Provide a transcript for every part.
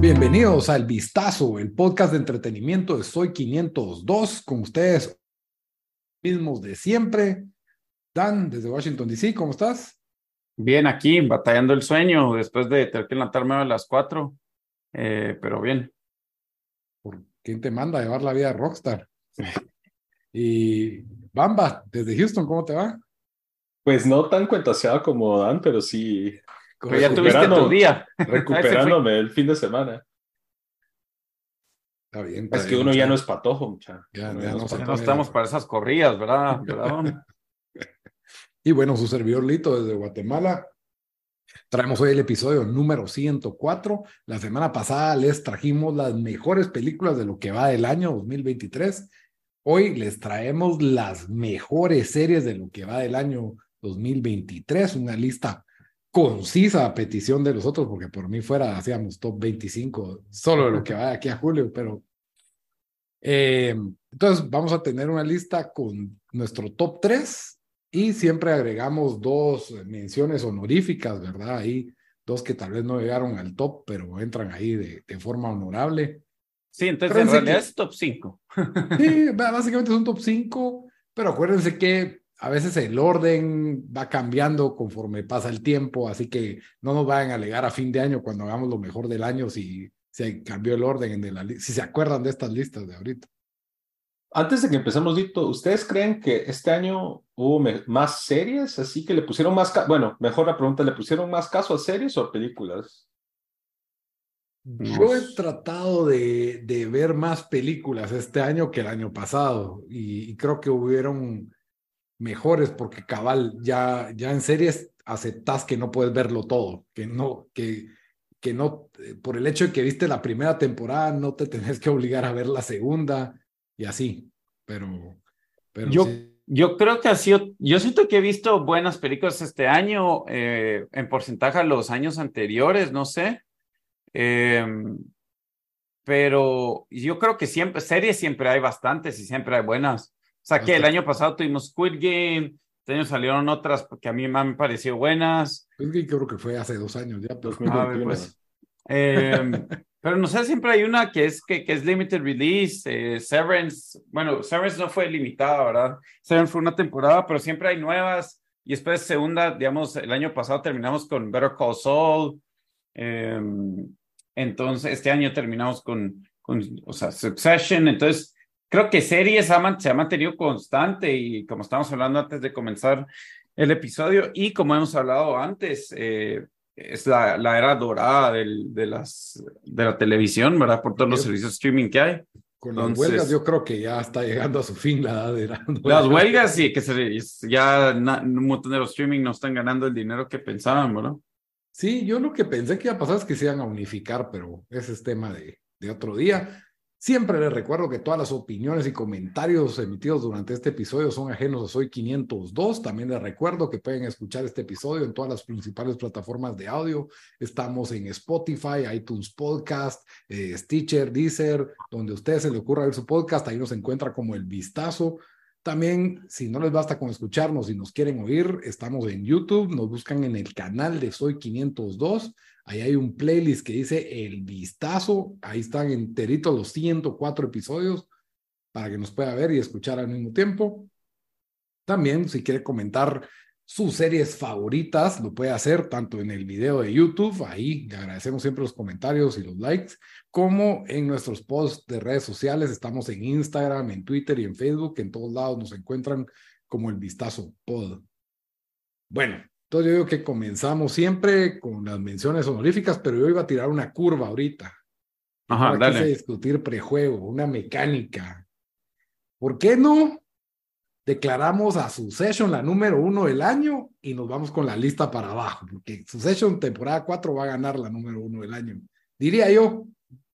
Bienvenidos al Vistazo, el podcast de entretenimiento de Soy 502, con ustedes mismos de siempre. Dan, desde Washington, D.C., ¿cómo estás? Bien, aquí, batallando el sueño después de tener que levantarme a las cuatro, eh, pero bien. ¿Por quién te manda a llevar la vida de rockstar? y Bamba, desde Houston, ¿cómo te va? Pues no tan cuentaseado como Dan, pero sí. Pero ya tuviste tu día. Recuperándome el fin de semana. Está bien. es que uno ya no es patojo, muchacho. Ya, no, estamos para esas corridas, ¿verdad? y bueno, su servidor Lito desde Guatemala. Traemos hoy el episodio número 104. La semana pasada les trajimos las mejores películas de lo que va del año 2023. Hoy les traemos las mejores series de lo que va del año 2023, una lista concisa a petición de los otros, porque por mí fuera hacíamos top 25 solo de lo que va aquí a julio, pero eh, entonces vamos a tener una lista con nuestro top 3 y siempre agregamos dos menciones honoríficas, ¿verdad? Ahí dos que tal vez no llegaron al top, pero entran ahí de, de forma honorable. Sí, entonces en realidad es top 5. sí, básicamente es un top 5, pero acuérdense que a veces el orden va cambiando conforme pasa el tiempo, así que no nos vayan a alegar a fin de año cuando hagamos lo mejor del año si, si cambió el orden, de la, si se acuerdan de estas listas de ahorita. Antes de que empecemos, Dito, ¿ustedes creen que este año hubo más series? Así que le pusieron más, bueno, mejor la pregunta, ¿le pusieron más caso a series o a películas? Yo he tratado de, de, ver más películas este año que el año pasado y creo que hubieron mejores porque cabal, ya, ya en series aceptas que no puedes verlo todo, que no, que, que no, eh, por el hecho de que viste la primera temporada, no te tenés que obligar a ver la segunda y así, pero... pero yo, yo creo que ha sido, yo siento que he visto buenas películas este año, eh, en porcentaje a los años anteriores, no sé. Em, pero yo creo que siempre, series siempre hay bastantes y siempre hay buenas. Sea que el año pasado tuvimos Squid Game, este año salieron otras que a mí me han parecido buenas. Squid Game creo que fue hace dos años ya, pero, pues, em, pero no sé, siempre hay una que es, que, que es limited release, eh, Severance, bueno, Severance no fue limitada, ¿verdad? Severance fue una temporada, pero siempre hay nuevas. Y después segunda, digamos, el año pasado terminamos con Better Call Saul. Em, entonces, este año terminamos con, con, o sea, Succession. Entonces, creo que series se ha mantenido constante y como estamos hablando antes de comenzar el episodio y como hemos hablado antes, eh, es la, la, era dorada del, de, las, de la televisión, ¿verdad? Por todos los servicios streaming que hay. Con las huelgas yo creo que ya está llegando a su fin la edad de la Las huelgas sí, que se, ya un montón de los streaming no están ganando el dinero que pensaban, ¿verdad? Sí, yo lo que pensé que iba a pasar es que se iban a unificar, pero ese es tema de, de otro día. Siempre les recuerdo que todas las opiniones y comentarios emitidos durante este episodio son ajenos a Soy 502. También les recuerdo que pueden escuchar este episodio en todas las principales plataformas de audio. Estamos en Spotify, iTunes Podcast, eh, Stitcher, Deezer, donde a ustedes se les ocurra ver su podcast, ahí nos encuentra como el vistazo. También, si no les basta con escucharnos y nos quieren oír, estamos en YouTube, nos buscan en el canal de Soy 502 Ahí hay un playlist que dice El Vistazo. Ahí están enteritos los 104 episodios para que nos pueda ver y escuchar al mismo tiempo. También, si quiere comentar sus series favoritas, lo puede hacer tanto en el video de YouTube, ahí le agradecemos siempre los comentarios y los likes, como en nuestros posts de redes sociales. Estamos en Instagram, en Twitter y en Facebook. En todos lados nos encuentran como el Vistazo Pod. Bueno, entonces yo digo que comenzamos siempre con las menciones honoríficas, pero yo iba a tirar una curva ahorita. Ajá, Para dale. discutir prejuego, una mecánica. ¿Por qué no declaramos a Succession la número uno del año y nos vamos con la lista para abajo? Porque Succession temporada cuatro va a ganar la número uno del año. Diría yo.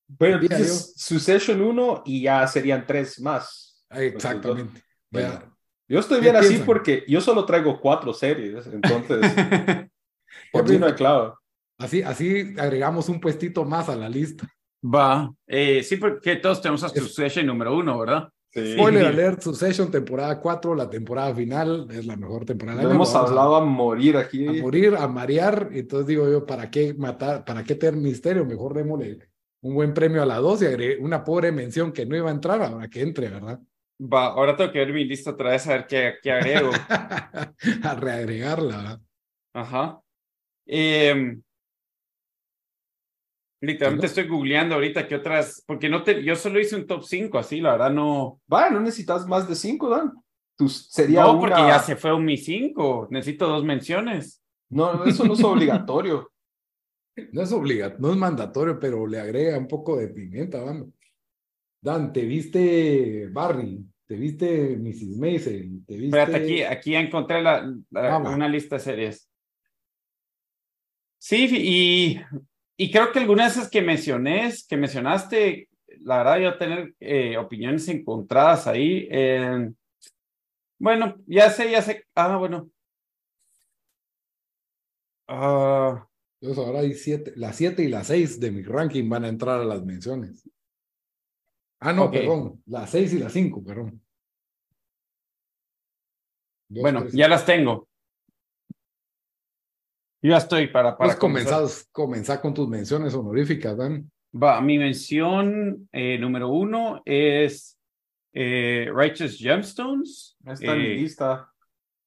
Bueno, diría yo. Succession uno y ya serían tres más. Exactamente. Yo estoy bien así porque yo solo traigo cuatro series, entonces por mí no hay clavo. Así, así agregamos un puestito más a la lista. Va, eh, sí, porque todos tenemos a Succession número uno, ¿verdad? Sí. Spoiler alert, Succession, temporada 4, la temporada final, es la mejor temporada Lo hemos Vamos a- hablado a morir aquí. a morir, a marear. Entonces digo yo, ¿para qué matar? ¿Para qué tener misterio? Mejor démosle un buen premio a la dos y agregué una pobre mención que no iba a entrar ahora que entre, ¿verdad? Va, ahora tengo que ver mi lista otra vez a ver qué, qué agrego. a reagregarla. Ajá. Em, literalmente estoy googleando ahorita qué otras, porque no te, yo solo hice un top 5, así, la verdad no. Va, no necesitas más de cinco, Dan. Tus, sería No, una- porque ya se fue un mi 5, necesito dos menciones. No, eso no es obligatorio. No es obligatorio, no es mandatorio, pero le agrega un poco de pimienta, vamos. Dan, ¿te viste Barry? ¿Te viste Mrs. Maisel? ¿Te viste... Espérate, aquí, aquí encontré la, la- Ah, una lista de series. Sí, y, y creo que algunas de esas que mencioné, que mencionaste, la verdad, yo tener eh, opiniones encontradas ahí. eh, bueno, ya sé, ya sé. Ah, bueno. Ah, Entonces ahora hay siete, las siete y las seis de mi ranking van a entrar a las menciones. Ah, no, Ok. perdón, las seis y las cinco, perdón. Dos, bueno, tres. ya las tengo. Yo ya estoy para, para Pues comenzás, comenzá con tus menciones honoríficas, Dan. Va, mi mención eh, número uno es eh, Righteous Gemstones. Está en mi Eh, lista.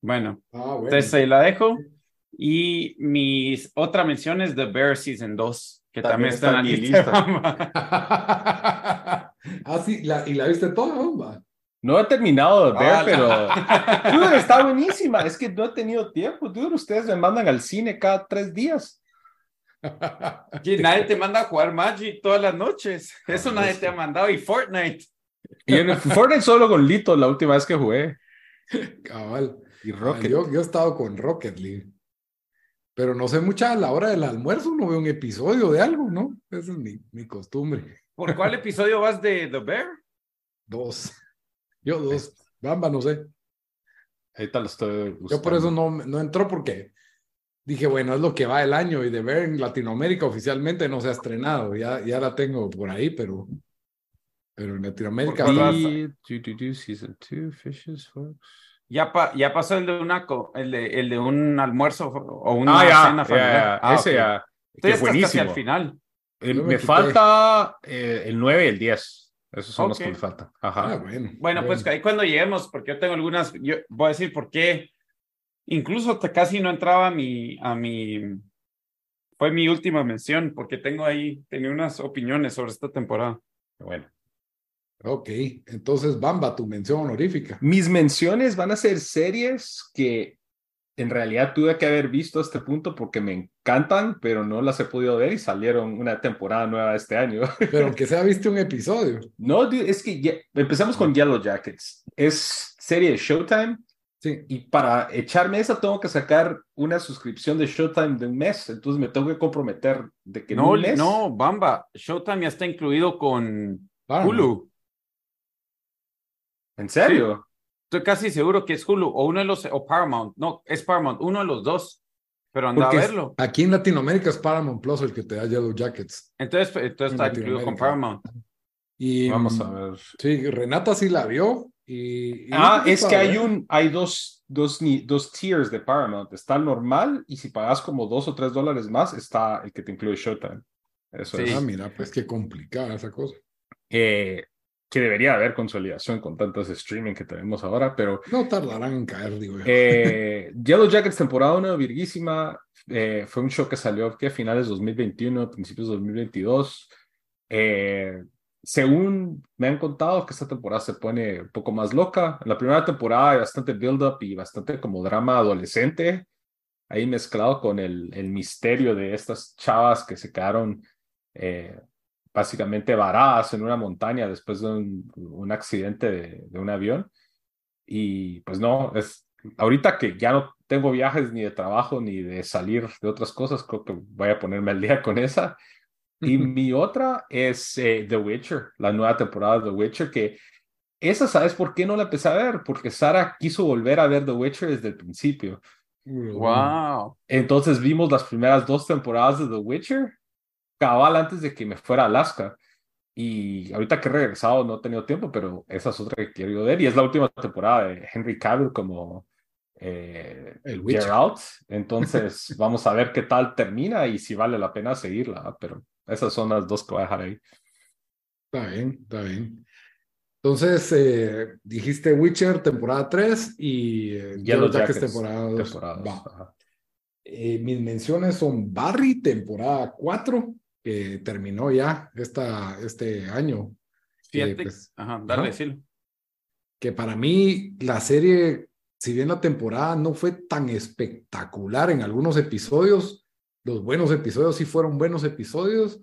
Bueno, Ah, bueno. entonces ahí la dejo. Y mis otra mención es The Bear Season 2, que también, También está en la está en mi lista. ah, sí, la, y la viste toda, bomba. No he terminado de ver, Ah, pero. la- Dude, está buenísima. Es que no he tenido tiempo. Dude, ustedes me mandan al cine cada tres días. Que nadie te manda a jugar Magic todas las noches. Eso nadie te ha mandado. Y Fortnite. Y en el Fortnite solo con Lito la última vez que jugué. Cabal. Y Ah, Rocket. Yo, yo he estado con Rocket League. Pero no sé mucha a la hora del almuerzo, no veo un episodio de algo, ¿no? Esa es mi, mi costumbre. ¿Por cuál episodio vas de The Bear? Dos. Yo dos. Bamba, no sé. Ahorita lo estoy Yo por eso no, no entró porque dije, bueno, es lo que va el año y de ver en Latinoamérica oficialmente no se ha estrenado. Ya, ya la tengo por ahí, pero, pero en Latinoamérica. Do, do, do, season two, fishes, folks. Ya, pa- ya pasó el de una co- el de, el de un almuerzo o una Ah, ya, cena ya, familiar. ya, Ah, ese ok. ya. Que estás casi buenísimo. al final. El- me falta eh, el 9 y el 10. Esos son los Ok. que me faltan. Ah, Ajá. bueno. Bueno, pues ahí cuando lleguemos, porque yo tengo algunas, yo voy a decir por qué. Incluso casi no entraba a mi, a mi, fue mi última mención, porque tengo ahí, tenía unas opiniones sobre esta temporada. Bueno. Ok, entonces Bamba, tu mención honorífica. Mis menciones van a ser series que en realidad tuve que haber visto a este punto porque me encantan, pero no las he podido ver y salieron una temporada nueva este año. Pero aunque sea viste un episodio. No, dude, es que ya- empezamos con Yellow Jackets. Es serie de Showtime Sí. y para echarme esa tengo que sacar una suscripción de Showtime de un mes. Entonces me tengo que comprometer de que No, mes. no, Bamba, Showtime ya está incluido con. Hulu. ¿En serio? Estoy casi seguro que es Hulu o uno de los, o Paramount. No, es Paramount, uno de los dos. Pero anda a Porque verlo. aquí en Latinoamérica es Paramount Plus el que te da Yellow Jackets. Entonces, entonces en está incluido con. Paramount. Y, Vamos a mm, ver. Sí, Renata sí la vio. Y, y Ah, es que hay un, hay dos, dos, dos tiers de Paramount. Está el normal y si pagas como dos o tres dólares más, está el que te incluye Showtime. Eso Sí. es. Ah, mira, pues qué complicada esa cosa. Eh, que debería haber consolidación con tantos streaming que tenemos ahora, pero No tardarán en caer, digo yo. eh, Yellow Jackets temporada 1, virguísima. eh, fue un show que salió que a finales de 2021, principios de 2022. Eh, según me han contado que esta temporada se pone un poco más loca. En la primera temporada hay bastante build-up y bastante como drama adolescente, ahí mezclado con el, el misterio de estas chavas que se quedaron eh, básicamente varadas en una montaña después de un, un accidente de, de un avión. Y pues no, es ahorita que ya no tengo viajes ni de trabajo ni de salir de otras cosas, creo que voy a ponerme al día con esa. Y mi otra es eh, The Witcher, la nueva temporada de The Witcher, que esa, ¿sabes por qué no la empecé a ver? Porque Sara quiso volver a ver The Witcher desde el principio. Wow. Entonces vimos las primeras dos temporadas de The Witcher, cabal antes de que me fuera a Alaska. Y ahorita que he regresado no he tenido tiempo, pero esa es otra que quiero ver. Y es la última temporada de Henry Cavill como eh, El Geralt. Entonces vamos a ver qué tal termina y si vale la pena seguirla. Pero esas son las dos que voy a dejar ahí. Está bien, está bien. Entonces, eh, dijiste Witcher temporada 3 y eh, Yellow Jackets, temporada 2. temporada dos, Va. ajá. Eh, mis menciones son Barry temporada 4, que terminó ya esta, este año. que, Fíjate. pues, Ajá, dale, decirlo. que para mí la serie, si bien la temporada no fue tan espectacular en algunos episodios, los buenos episodios sí fueron buenos episodios.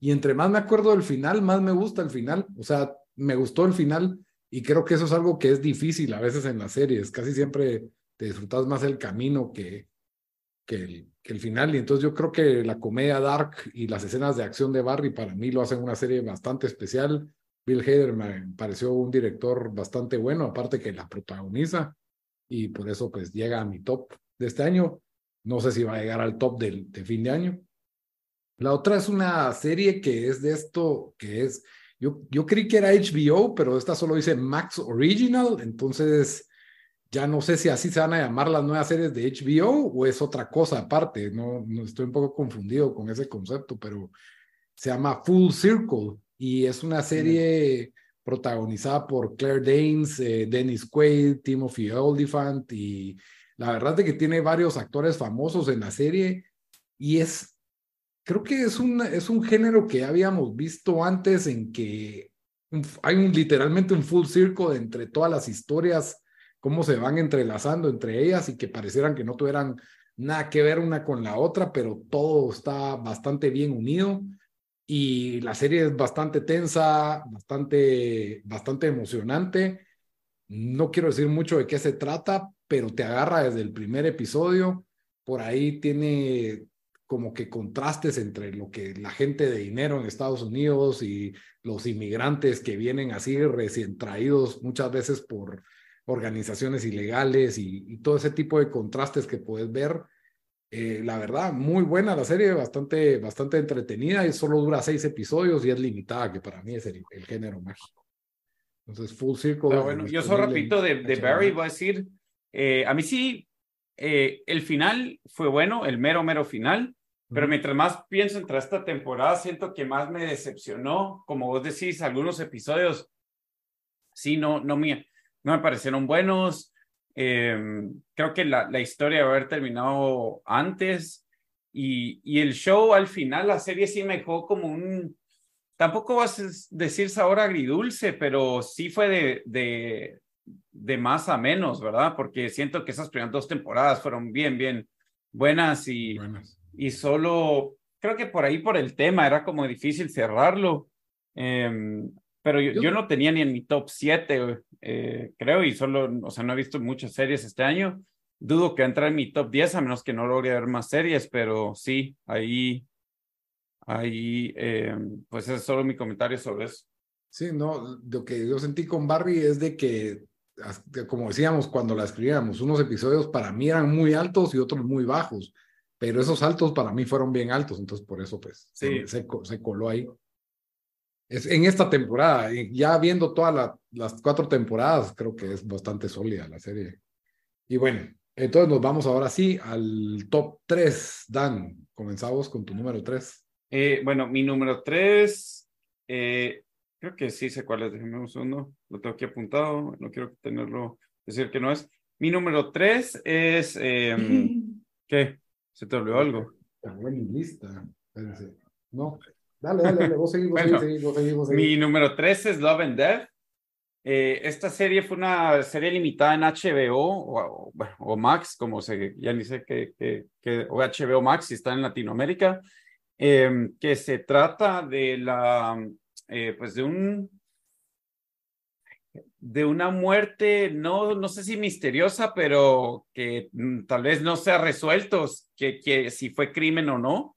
Y entre más me acuerdo del final, más me gusta el final. O sea, me gustó el final y creo que eso es algo que es difícil a veces en las series. Casi siempre te disfrutas más el camino que, que, el, final. Y entonces yo creo que la comedia dark y las escenas de acción de Barry para mí lo hacen una serie bastante especial. Bill Hader me pareció un director bastante bueno, aparte que la protagoniza y por eso pues llega a mi top de este año. No sé si va a llegar al top del, de fin de año. La otra es una serie que es de esto, que es, yo, yo creí que era HBO, pero esta solo dice Max Original, entonces ya no sé si así se van a llamar las nuevas series de HBO o es otra cosa aparte, no, no estoy un poco confundido con ese concepto, pero se llama Full Circle y es una serie protagonizada por Claire Danes, eh, Dennis Quaid, Timothy Olyphant y la verdad es que tiene varios actores famosos en la serie y es, creo que es un, es un género que habíamos visto antes en que hay un, literalmente un full circle entre todas las historias, cómo se van entrelazando entre ellas y que parecieran que no tuvieran nada que ver una con la otra, pero todo está bastante bien unido y la serie es bastante tensa, bastante, bastante emocionante. No quiero decir mucho de qué se trata, pero te agarra desde el primer episodio. Por ahí tiene como que contrastes entre lo que la gente de dinero en Estados Unidos y los inmigrantes que vienen así recién traídos muchas veces por organizaciones ilegales y, y todo ese tipo de contrastes que puedes ver. Eh, la verdad, muy buena la serie, bastante, bastante entretenida y solo dura seis episodios y es limitada, que para mí es el, el género mágico. Entonces, Full Circle. Pero bueno, yo solo repito de, de Barry, voy a decir, eh, a mí sí, eh, el final fue bueno, el mero, mero final, pero mientras más pienso entre esta temporada, siento que más me decepcionó, como vos decís, algunos episodios, sí, no, no me, no me parecieron buenos, eh, creo que la, la historia debe haber terminado antes y, y el show al final, la serie sí me dejó como un, tampoco vas a decir sabor agridulce, pero sí fue de, de, de más a menos, ¿verdad? Porque siento que esas primeras dos temporadas fueron bien, bien buenas y, Buenas. y solo, creo que por ahí, por el tema, era como difícil cerrarlo. Em, pero yo, Yo- yo no tenía ni en mi top 7, eh, creo, y solo, o sea, no he visto muchas series este año. Dudo que entre en mi top 10, a menos que no logre ver más series, pero sí, ahí, ahí, em, pues es solo mi comentario sobre eso. Sí, no, lo que yo sentí con Barry es de que, como decíamos cuando la escribíamos, unos episodios para mí eran muy altos y otros muy bajos, pero esos altos para mí fueron bien altos, entonces por eso pues Sí. se coló ahí. Es, en esta temporada, ya viendo todas la- las cuatro temporadas, creo que es bastante sólida la serie. Y bueno, entonces nos vamos ahora sí al top 3. Dan, comenzamos con tu número 3. Eh, bueno, mi número tres, eh, creo que sí sé cuál es, déjeme un segundo, lo tengo aquí apuntado, no quiero tenerlo, decir que no es. Mi número tres es, em, ¿qué? ¿Se te olvidó algo? Está buena lista. Espérense. No, dale, dale, dale, vos seguís, vos Bueno, seguís, vos seguís, vos Mi número tres es Love and Death. Eh, esta serie fue una serie limitada en HBO o, o, o Max, como se, ya ni sé qué, qué- qué- o HBO Max si está en Latinoamérica, eh, que se trata de la, eh, pues de un, de una muerte, no, no sé si misteriosa, pero que mm, tal vez no se ha resuelto, que, que si fue crimen o no.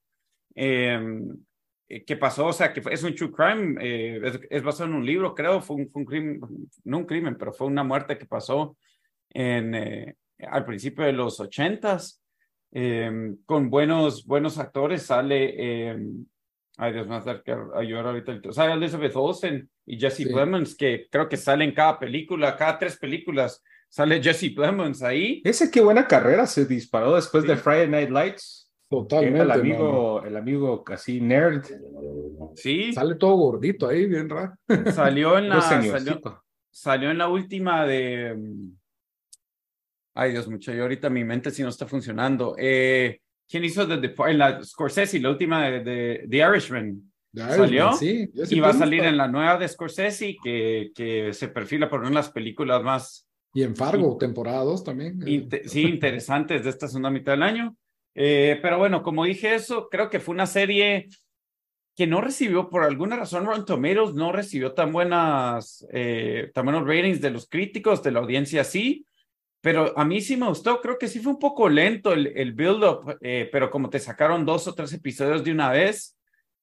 Em, eh, ¿Qué pasó? O sea, que es un true crime, eh, es, es basado en un libro, creo, fue un, fue un crimen, no un crimen, pero fue una muerte que pasó en, eh, al principio de los ochentas, eh, con buenos, buenos actores, sale, eh, Ay, Dios, va a ayudar ahorita. Sea, Elizabeth Olsen y Jesse Sí. Plemons, que creo que salen cada película, cada tres películas, sale Jesse Plemons ahí. Ese qué buena carrera se disparó después Sí. de Friday Night Lights. Totalmente. el mano. amigo, el amigo casi nerd. Sí, Sale todo gordito ahí, bien raro. salió en la, salió, salió en la última de. mm, Ay, Dios, mucho, yo ahorita mi mente sí no está funcionando. Eh, ¿Quién hizo The Depart- en la Scorsese, la última de, de The Irishman? De ¿Salió? Irishman, Sí. Y va a salir en la nueva de Scorsese, que, que se perfila por una de las películas más Y en Fargo, temporada 2 también. Sí, interesantes de esta segunda mitad del año. Eh, pero bueno, como dije eso, creo que fue una serie que no recibió, por alguna razón, Rotten Tomatoes no recibió tan buenas, eh, tan buenos ratings de los críticos, de la audiencia sí, pero a mí sí me gustó, creo que sí fue un poco lento el, el build-up, eh, pero como te sacaron dos o tres episodios de una vez,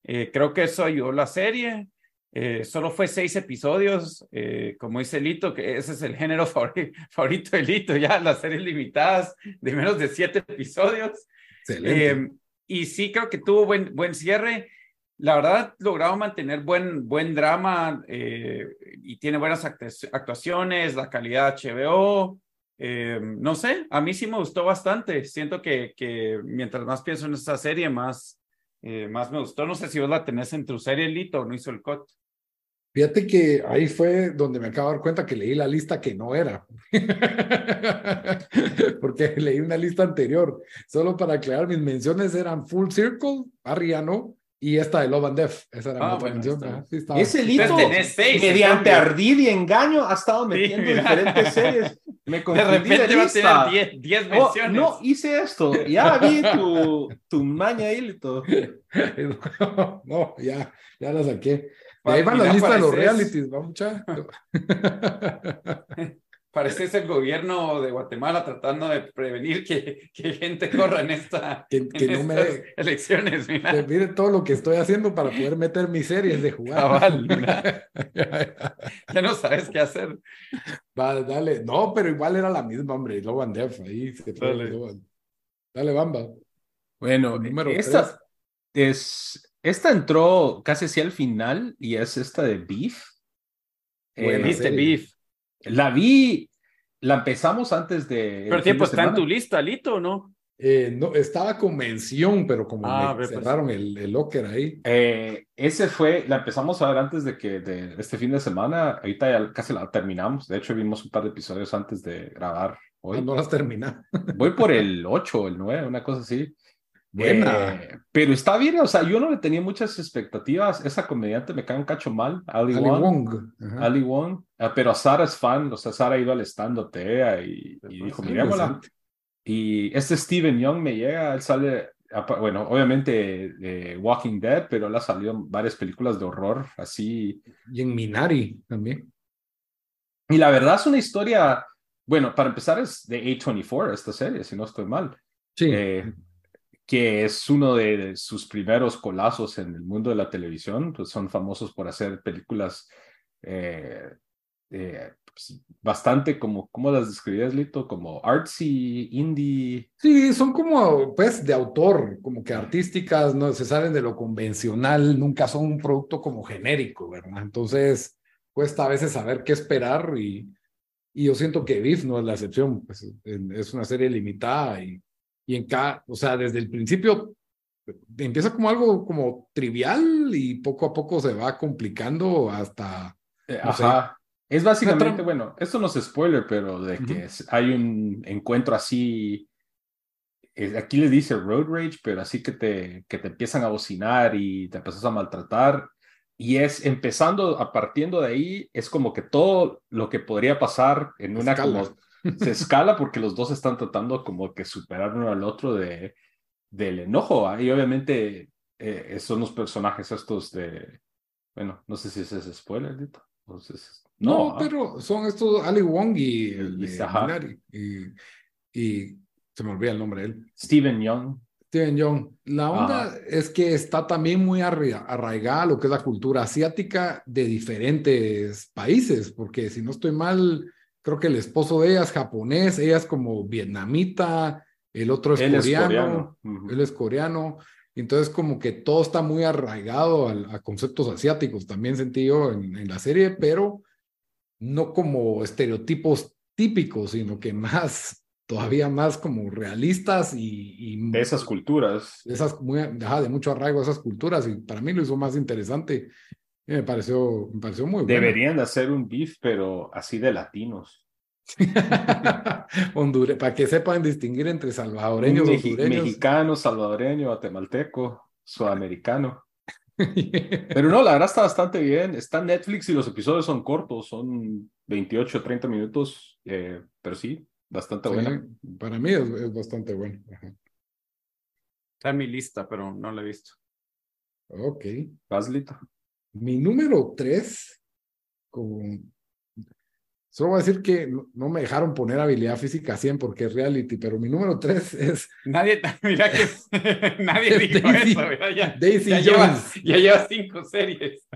eh, creo que eso ayudó la serie. Eh, solo fue seis episodios, eh, como dice Lito, que ese es el género favori- favorito de Lito, ya las series limitadas de menos de siete episodios. Eh, y sí, creo que tuvo buen, buen cierre. La verdad, logrado mantener buen, buen drama eh, y tiene buenas actu- actuaciones, la calidad HBO. eh, no sé, a mí sí me gustó bastante. Siento que, que mientras más pienso en esta serie, más, eh, más me gustó. No sé si vos la tenés en tu serie, Lito, no hizo el cut. Fíjate que ahí fue donde me acabo de dar cuenta que leí la lista que no era. Porque leí una lista anterior. Solo para aclarar, mis menciones eran Full Circle, Arriano, y esta de Love and Death. Esa era Ah, mi otra bueno. Ajá, sí. Ese seis, mediante ardid y engaño, ha estado metiendo diferentes series. Me De repente va a lista. tener 10 10 Oh, menciones. no hice esto. Ya vi tu, tu maña ahí, Lito. no, ya, ya la saqué. De ahí van mira, las listas de los realities, ¿va, mucha? Pareces el gobierno de Guatemala tratando de prevenir que, que gente corra en, esta, que, en que no me estas elecciones. que Mira, mire todo lo que estoy haciendo para poder meter mis series de jugar. Cabal, ya no sabes qué hacer. Vale, dale. No, pero igual era la misma, hombre. And Death, ahí se Dale. Dale, Bamba. Bueno, Número esta, es, esta entró casi hacia el final y es esta de Beef. Eh, Viste, serie. Beef. La vi, la empezamos antes de. Pero el tiempo está en tu lista, Lito, ¿no? Eh, no, estaba con mención, pero como Ah, me pues. cerraron el, el locker ahí. Eh, ese fue, la empezamos a ver antes de que de este fin de semana. Ahorita ya casi la terminamos. De hecho, vimos un par de episodios antes de grabar hoy. Ah, no las termina. Voy por el 8 o el 9, una cosa así. Buena. Eh, pero está bien, o sea, yo no le tenía muchas expectativas. Esa comediante me cae un cacho mal, Ali, Ali Wong. Wong. Ali Wong. Ah, pero Sara es fan, o sea, Sara ha ido al stand TEA y, y dijo, Ah, interesante. Y este Steven Young me llega, él sale, bueno, obviamente de Walking Dead, pero él ha salido en varias películas de horror, así. Y en Minari también. Y la verdad es una historia, bueno, para empezar es de A24 esta serie, si no estoy mal. Sí. Eh, que es uno de, sus primeros colazos en el mundo de la televisión, pues son famosos por hacer películas eh, eh, pues, bastante como, ¿cómo las describías, Lito? Como artsy, indie. Sí, son como, pues, de autor, como que artísticas, no se salen de lo convencional, nunca son un producto como genérico, ¿verdad? Entonces, cuesta a veces saber qué esperar y, y yo siento que Beef no es la excepción, pues, es una serie limitada y, y en cada, o sea, desde el principio empieza como algo como trivial y poco a poco se va complicando hasta, Eh, No sé. ajá. Es básicamente, bueno, esto no es spoiler, pero de que Ujú. es- hay un encuentro así, eh, aquí les dice road rage, pero así que te, que te empiezan a bocinar y te empiezas a maltratar. Y es empezando, a partiendo de ahí, es como que todo lo que podría pasar en una como se escala porque los dos están tratando como que superar uno al otro de, del enojo. ¿ah? Y obviamente eh, son los personajes estos de, bueno, no sé si ese es spoiler, Dito. O si es- No, ¿ah? pero son estos Ali Wong y el Y- y, y se me olvida el nombre de él. Steven Young. Steven Young. La onda Ajá. es que está también muy arra- arraigada lo que es la cultura asiática de diferentes países, porque si no estoy mal, creo que el esposo de ella es japonés, ella es como vietnamita, el otro es Él es coreano, coreano. Ujú. él es coreano. Entonces, como que todo está muy arraigado a, a conceptos asiáticos, también sentí yo en, en, la serie, pero no como estereotipos típicos, sino que más, todavía más como realistas y... y de esas culturas. Esas, muy, de mucho arraigo a esas culturas, y para mí lo hizo más interesante. Y me pareció, me pareció muy bueno. Deberían de hacer un beef, pero así de latinos. Honduras, para que sepan distinguir entre salvadoreños, Mexi hondureños. Mexicano, salvadoreño, guatemalteco, sudamericano. Pero no, la verdad está bastante bien. Está en Netflix y los episodios son cortos, son 28, 30 minutos, eh, pero sí, bastante Sí, buena. para mí es, es bastante bueno. Ajá. Está en mi lista, pero no la he visto. Ok. Paslito. Mi número tres, con... solo voy a decir que no, no me dejaron poner habilidad física 100 porque es reality, pero mi número tres es Nadie, mira que nadie dijo Daisy- eso, mira, ya, Daisy ya, lleva, Jones. ya lleva cinco series.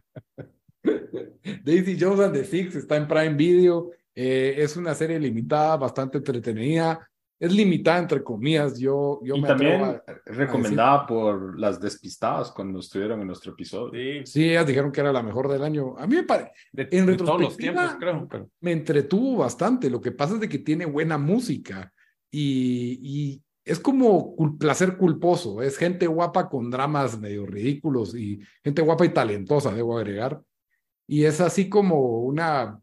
Daisy Jones and the Six está en Prime Video. Eh, es una serie limitada, bastante entretenida. Es limitada entre comillas. Yo, yo Y me también a- recomendada por las despistadas cuando estuvieron en nuestro episodio. Sí, Sí, ellas dijeron que era la mejor del año. A mí me, pare- de, En de todos los retrospectiva, tiempos, creo. pero- me entretuvo bastante. Lo que pasa es de que tiene buena música y, y es como cul- placer culposo. Es gente guapa con dramas medio ridículos y gente guapa y talentosa, debo agregar. Y es así como una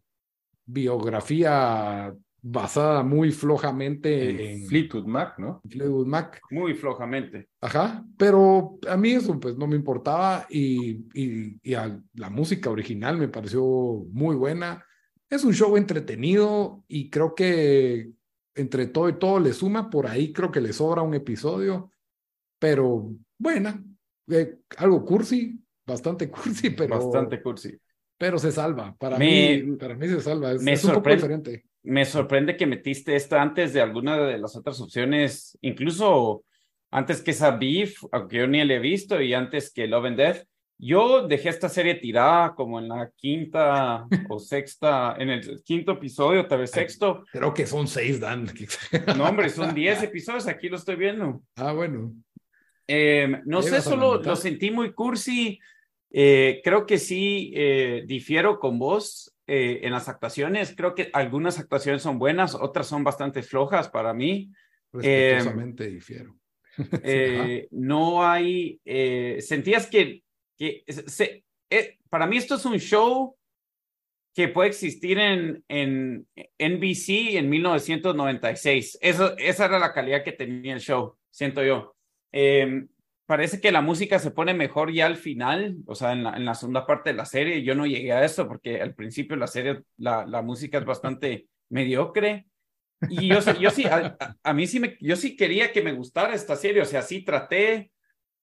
biografía basada muy flojamente en Fleetwood Mac, ¿no? Fleetwood Mac. Muy flojamente. Ajá, pero a mí eso pues no me importaba y, y, y a- la música original me pareció muy buena. Es un show entretenido y creo que entre todo y todo le suma, por ahí creo que le sobra un episodio, pero buena, Eh, algo cursi, bastante cursi, pero, Bastante cursi. pero se salva. Para, Me- mí, para mí se salva, es, me es un poco diferente. Me sorprende que metiste esta antes de alguna de las otras opciones, incluso antes que esa Beef, aunque yo ni la he visto, y antes que Love and Death. Yo dejé esta serie tirada como en la quinta o sexta, en el quinto episodio, tal vez sexto. Creo que son seis, Dan. No, hombre, son diez episodios, aquí lo estoy viendo. ah, bueno. Eh, no sé, solo lo sentí muy cursi. Eh, creo que sí eh, difiero con vos eh, en las actuaciones. Creo que algunas actuaciones son buenas, otras son bastante flojas para mí. Respetuosamente difiero. Sí, ajá. Eh, no hay, eh, sentías que, que se- eh, para mí esto es un show que puede existir en, en NBC en 1996. Eso, esa era la calidad que tenía el show, siento yo. Eh, parece que la música se pone mejor ya al final, o sea, en la, en la segunda parte de la serie. Yo no llegué a eso porque al principio la serie, la, la música es bastante mediocre. Y yo, yo sí, a, a- mí sí me, yo sí quería que me gustara esta serie, o sea, sí traté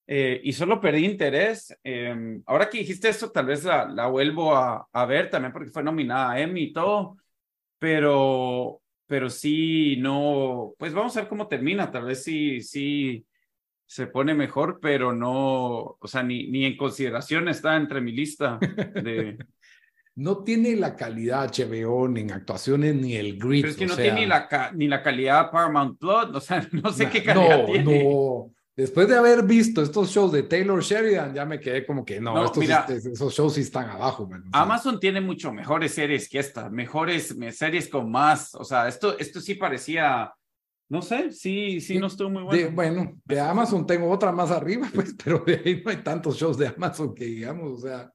eh, y solo perdí interés. Eh, ahora que dijiste esto, tal vez la, la vuelvo a, a ver también porque fue nominada a Emmy y todo, pero, pero sí, no, pues vamos a ver cómo termina, tal vez sí, sí se pone mejor, pero no, o sea, ni, ni en consideración está entre mi lista de... no tiene la calidad HBO ni en actuaciones ni el grit. Pero es que no sea, tiene ni la, ni la calidad Paramount Plus, o sea, no sé na- qué calidad no, tiene. No, después de haber visto estos shows de Taylor Sheridan, ya me quedé como que no, No, estos, mira. esos shows sí están abajo, man. O sea, Amazon tiene mucho mejores series que esta, mejores me- series con más, o sea, esto, esto sí parecía, no sé, sí, sí, no estuvo muy de- bueno. bueno, de Amazon tengo otra más arriba, pues, pero de ahí no hay tantos shows de Amazon que digamos, o sea.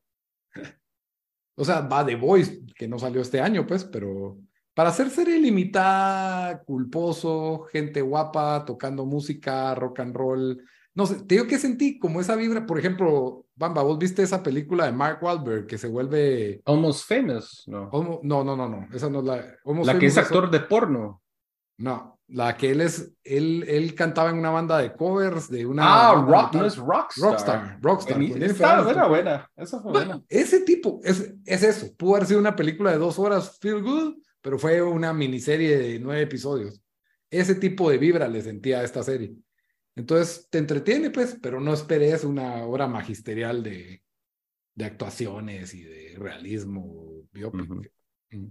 O sea, va The Voice, que no salió este año, pues, pero para hacer serie limitada, culposo, gente guapa, tocando música, rock and roll. No sé, te digo que sentí como esa vibra, por ejemplo, Bamba, vos viste esa película de Mark Wahlberg que se vuelve. Almost Famous, ¿no? Almo- No, no, no, no, esa no es la. Almost La que es actor de porno. No, la que él es, él, él cantaba en una banda de covers de una. Ah, Rock, no es Rockstar. Rockstar, Rockstar. Jennifer Está buena, buena. Esa fue buena. Ese tipo, es, es eso. Pudo haber sido una película de dos horas, feel good, pero fue una miniserie de nueve episodios. Ese tipo de vibra le sentía a esta serie. Entonces, te entretiene, pues, pero no esperes una obra magisterial de, de actuaciones y de realismo biopic. Mm.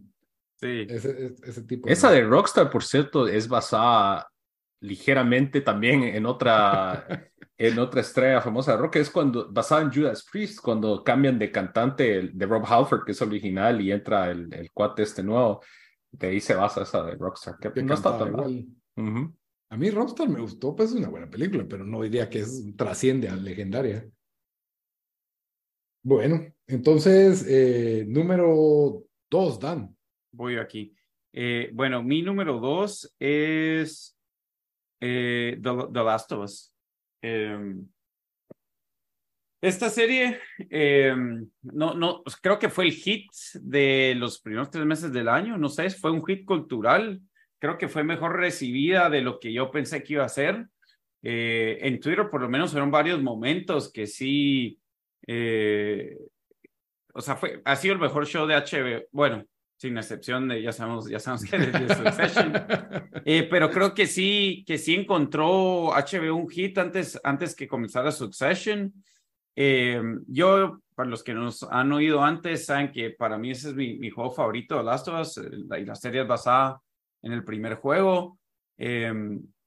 Sí. Ese, tipo Esa de Rockstar, por cierto, es basada ligeramente también en otra, en otra estrella famosa de rock, que es cuando, basada en Judas Priest, cuando cambian de cantante de Rob Halford, que es original, y entra el, el cuate este nuevo, de ahí se basa esa de Rockstar, que, que no está tan mal. A mí Rockstar me gustó, pues es una buena película, pero no diría que es trasciende a legendaria. Bueno, entonces, eh, número dos, Dan. Voy aquí. Eh, bueno, mi número dos es eh, The, The Last of Us. Em, esta serie, em, no, no, pues, creo que fue el hit de los primeros tres meses del año, no sé, fue un hit cultural, creo que fue mejor recibida de lo que yo pensé que iba a ser. Eh, en Twitter por lo menos fueron varios momentos que sí, eh, o sea, fue, ha sido el mejor show de HBO, bueno, sin excepción de, ya sabemos, ya sabemos que de, Succession. Eh, pero creo que sí, que sí encontró HBO un hit antes, antes que comenzara Succession. Eh, yo, para los que nos han oído antes, saben que para mí ese es mi, mi juego favorito de Last of Us, la, y la serie es basada en el primer juego. Eh,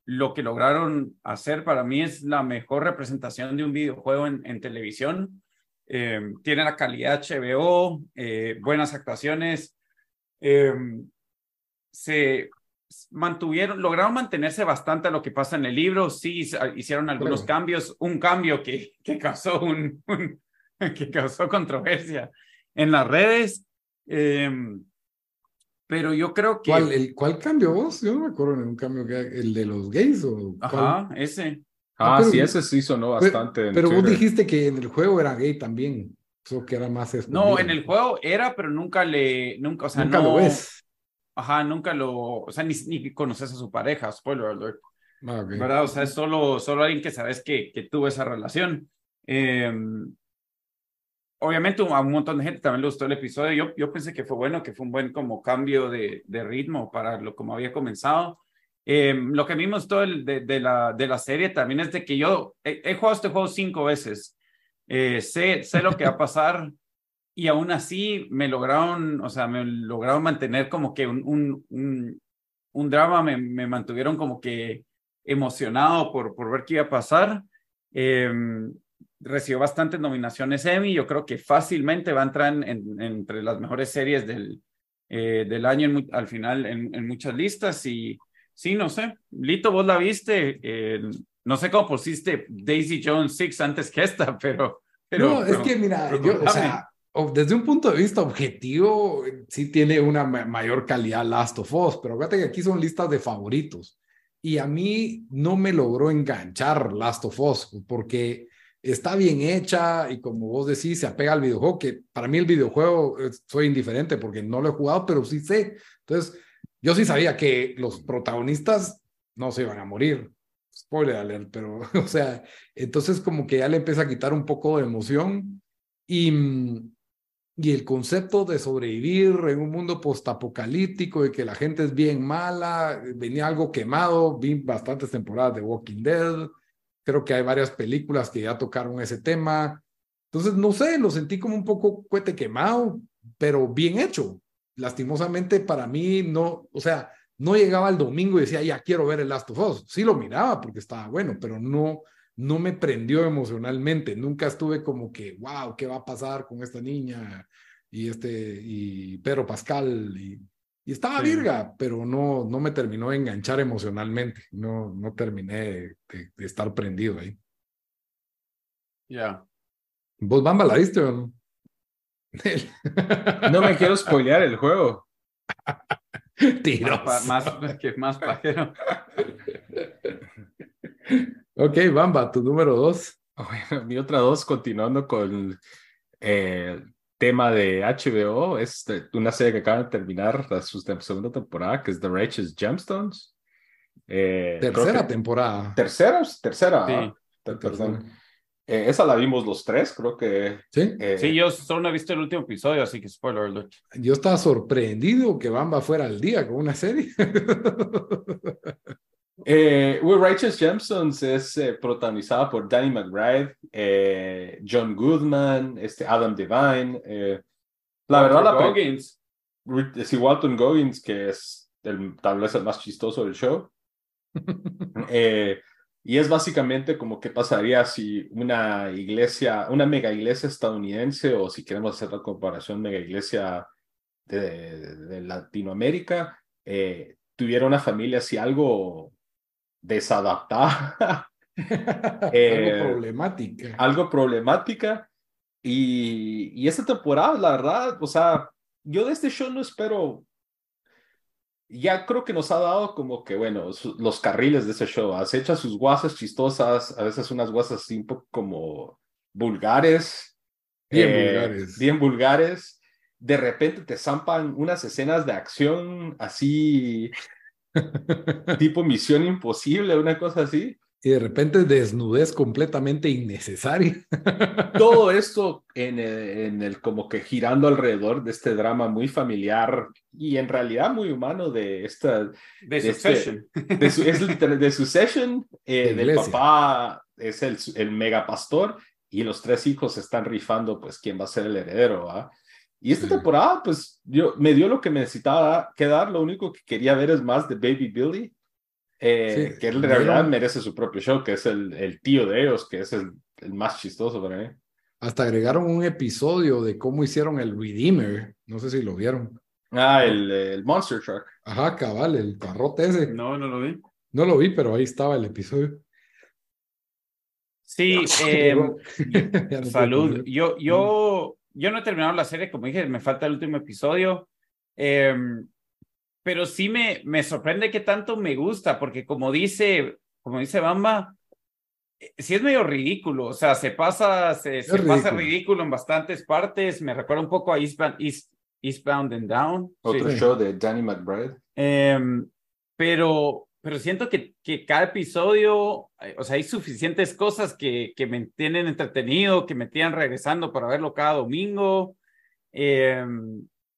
lo que lograron hacer para mí es la mejor representación de un videojuego en, en televisión. Eh, tiene la calidad HBO, eh, buenas actuaciones. Eh, se mantuvieron, lograron mantenerse bastante a lo que pasa en el libro. Sí, hicieron algunos Claro. cambios. Un cambio que, que causó un, un- que causó controversia en las redes. Eh, pero yo creo que. ¿Cuál, el, ¿Cuál cambio vos? Yo no me acuerdo de un cambio que el de los gays o cuál? Ajá, ese. Ah, pero- sí, ese sí sonó bastante. en Pero vos dijiste que en el juego era gay también. Eso que era más No, escondido. en el juego era, pero nunca le, nunca, o sea, Nunca no, lo ves. Ajá, nunca lo, o sea, ni, ni conoces a su pareja, spoiler alert. Ah, ok. ¿verdad? O sea, es solo, solo alguien que sabes que, que tuvo esa relación. Eh, obviamente a un montón de gente también le gustó el episodio. Yo, yo pensé que fue bueno, que fue un buen como cambio de, de ritmo para lo como había comenzado. Eh, lo que me gustó del- de, de la, de la serie también es de que yo he, he jugado este juego cinco veces. Eh, sé, sé lo que va a pasar y aún así me lograron, o sea, me lograron mantener como que un, un, un, un drama, me, me mantuvieron como que emocionado por, por ver qué iba a pasar. Eh, recibió bastantes nominaciones Emmy, yo creo que fácilmente va a entrar en, en- entre las mejores series del, eh, del año en al final en muchas listas y sí, no sé, Lito, vos la viste, eh, no sé cómo pusiste Daisy Jones 6 antes que esta, pero... pero no, es que mira, pero yo, o sea, desde un punto de vista objetivo, sí tiene una ma- mayor calidad Last of Us, pero fíjate que aquí son listas de favoritos. Y a mí no me logró enganchar Last of Us, porque está bien hecha y como vos decís, se apega al videojuego, que para mí el videojuego eh, soy indiferente porque no lo he jugado, pero sí sé. Entonces, yo sí sabía que los protagonistas no se iban a morir. Spoiler alert, pero, o sea, entonces como que ya le empieza a quitar un poco de emoción y, mm, y el concepto de sobrevivir en un mundo postapocalíptico y que la gente es bien mala, venía algo quemado, vi bastantes temporadas de Walking Dead, creo que hay varias películas que ya tocaron ese tema, entonces no sé, lo sentí como un poco cohete quemado, pero bien hecho. Lastimosamente para mí no, o sea, no llegaba el domingo y decía, ya quiero ver el Last of Us. Sí lo miraba porque estaba bueno, pero no, no me prendió emocionalmente. Nunca estuve como que, wow, ¿qué va a pasar con esta niña? Y este, y Pedro Pascal. Y, y estaba Sí. virga, pero no, no me terminó de enganchar emocionalmente. No, no terminé de, de- de estar prendido ahí. Ya. ¿Vos, Bamba, la viste o no? No me quiero spoilear el juego. Tiros. Más, que más pajero. Ok, Bamba, tu número dos. Bueno, mi otra dos, continuando con eh, el tema de HBO, es una serie que acaba de terminar la, su segunda temporada, que es The Righteous Gemstones. Eh, Tercera que- temporada. ¿Tercera? Tercera. Sí. ah, perdón. Eh, esa la vimos los tres, creo que. Sí, eh, Sí, yo solo no he visto el último episodio, así que spoiler alert. yo estaba sorprendido que Bamba fuera al día con una serie. Eh, We Righteous Gemstones es eh, protagonizada por Danny McBride, eh, John Goodman, este Adam Devine. eh, la verdad, la, Goggins. sí, Walton Goggins, que es el, tal vez el más chistoso del show. Eh, Y es básicamente como qué pasaría si una iglesia, una mega iglesia estadounidense, o si queremos hacer la comparación, mega iglesia de, de Latinoamérica, eh, tuviera una familia así algo desadaptada. eh, algo problemática. Algo problemática. Y, y esta temporada, la verdad, o sea, yo de este show no espero ya creo que nos ha dado como que, bueno, los carriles de ese show. Has hecho sus guasas chistosas, a veces unas guasas así un poco como vulgares. Bien eh, vulgares. Bien vulgares. De repente te zampan unas escenas de acción así, tipo Misión Imposible, una cosa así y de repente desnudez completamente innecesaria. Todo esto en el, en el, como que girando alrededor de este drama muy familiar y en realidad muy humano de esta de, de Succession. Este, de, su, es de Succession, eh, del papá es el, el mega pastor y los tres hijos están rifando pues quién va a ser el heredero, ¿ah? Y esta temporada, pues, yo, me dio lo que necesitaba que dar. Lo único que quería ver es más de Baby Billy. Eh, que él de realidad merece su propio show, que es el, el tío de ellos, que es el, el, más chistoso para mí. Hasta agregaron un episodio de cómo hicieron el Redeemer, no sé si lo vieron. Ah, el, el Monster Truck. Ajá, cabal, el carrote ese. No, no lo vi. No lo vi, pero ahí estaba el episodio. Sí, eh, no salud. Yo, yo, yo no he terminado la serie, como dije, me falta el último episodio. Eh, pero sí me, me sorprende que tanto me gusta, porque como dice, como dice Bamba, eh, sí es medio ridículo, o sea, se pasa, se, se ridículo. pasa ridículo en bastantes partes, me recuerda un poco a Eastbound, East, Eastbound and Down. Otro sí. show de Danny McBride. Eh, pero, pero siento que, que cada episodio, eh, o sea, hay suficientes cosas que, que me tienen entretenido, que me tienen regresando para verlo cada domingo. Eh,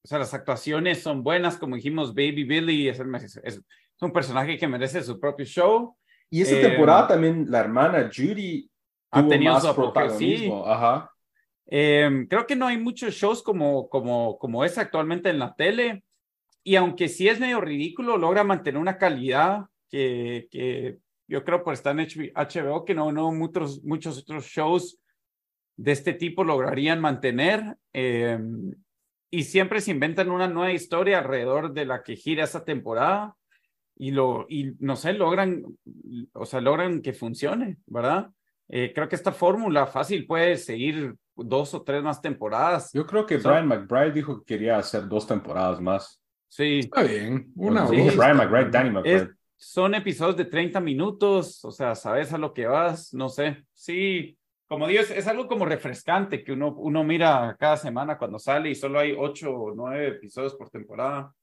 o sea, las actuaciones son buenas, como dijimos, Baby Billy es, es, es un personaje que merece su propio show. Y esta eh, temporada también la hermana Judy ha tenido más su protagonismo. Sí. Ajá. Eh, creo que no hay muchos shows como, como, como es actualmente en la tele. Y aunque sí es medio ridículo, logra mantener una calidad que, que yo creo por estar en HBO, que no, no muchos, muchos otros shows de este tipo lograrían mantener. Eh, y siempre se inventan una nueva historia alrededor de la que gira esa temporada y lo y no sé logran o sea logran que funcione verdad eh, creo que esta fórmula fácil puede seguir dos o tres más temporadas. Yo creo que so, Brian McBride dijo que quería hacer dos temporadas más. Sí. Está bien una sí, Brian McBride Danny McBride. es, son episodios de 30 minutos o sea sabes a lo que vas no sé. Sí como digo, es, es, algo como refrescante que uno, uno mira cada semana cuando sale y solo hay ocho o nueve episodios por temporada.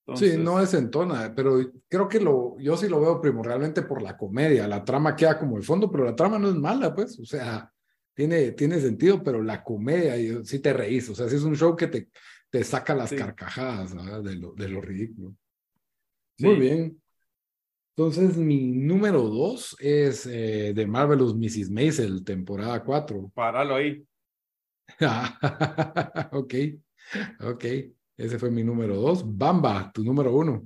Entonces... Sí, no es entona, pero creo que lo, yo sí lo veo primordialmente por la comedia. La trama queda como el fondo, pero la trama no es mala, pues. O sea, tiene, tiene sentido, pero la comedia, sí te reís. O sea, sí es un show que te, te saca las sí. carcajadas de lo, de lo ridículo. Sí. Muy bien. Entonces, mi número dos es eh, de Marvelous Mrs. Maisel, temporada 4. Páralo ahí. ok, ok. Ese fue mi número dos. Bamba, tu número uno.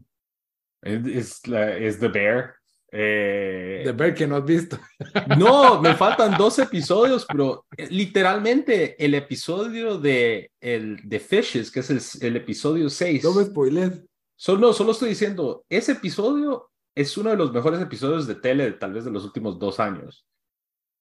Es, es The Bear. Eh... The Bear que no has visto. no, me faltan dos episodios, pero eh, literalmente el episodio de, el, de Fishes, que es el, el episodio 6. No me spoiles. Solo, solo estoy diciendo, ese episodio es uno de los mejores episodios de tele, tal vez de los últimos dos años.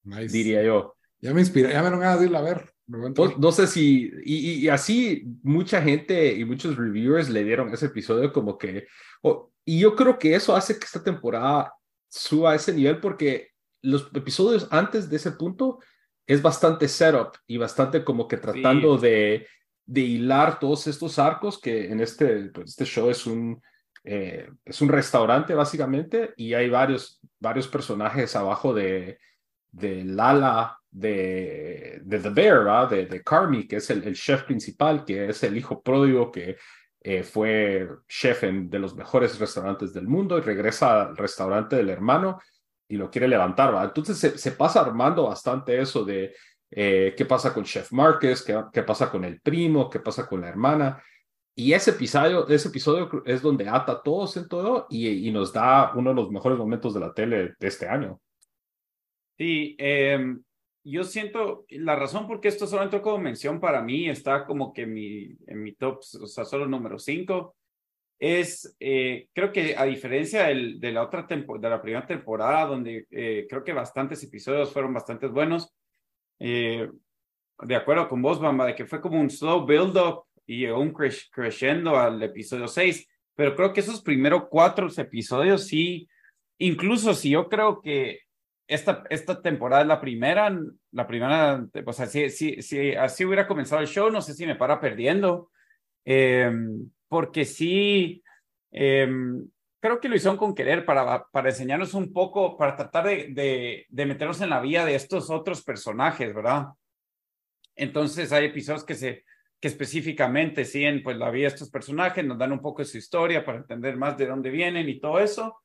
Nice. Diría yo. Ya me inspira, ya me van a ir a ver. No, no, sé si, y, y, así mucha gente y muchos reviewers le dieron ese episodio como que, oh, y yo creo que eso hace que esta temporada suba a ese nivel porque los episodios antes de ese punto es bastante setup y bastante como que tratando sí. de, de hilar todos estos arcos que en este, pues este show es un, eh, es un restaurante básicamente y hay varios, varios personajes abajo de, de Lala, de, de The Bear, de, de Carmi, que es el, chef principal, que es el hijo pródigo que eh, fue chef en, de los mejores restaurantes del mundo y regresa al restaurante del hermano y lo quiere levantar. ¿verdad? Entonces se, se, pasa armando bastante eso de eh, qué pasa con Chef Márquez, qué, qué pasa con el primo, qué pasa con la hermana. Y ese episodio, ese episodio es donde ata todos en todo y, nos da uno de los mejores momentos de la tele de este año. Sí, eh, yo siento, la razón por qué esto solo entró como mención para mí, está como que mi, en mi top, o sea, solo número 5, es, eh, creo que a diferencia del, de la otra de la primera temporada, donde eh, creo que bastantes episodios fueron bastante buenos, eh, de acuerdo con vos, de que fue como un slow build-up y un crescendo al episodio 6, pero creo que esos primeros cuatro episodios sí, incluso si yo creo que esta, esta temporada es la primera, la primera, o sea, si, si, si así hubiera comenzado el show, no sé si me para perdiendo, eh, porque sí, eh, creo que lo hicieron con querer para, para enseñarnos un poco, para tratar de, de, de meternos en la vida de estos otros personajes, ¿verdad? Entonces hay episodios que se que específicamente siguen pues la vida de estos personajes, nos dan un poco de su historia para entender más de dónde vienen y todo eso.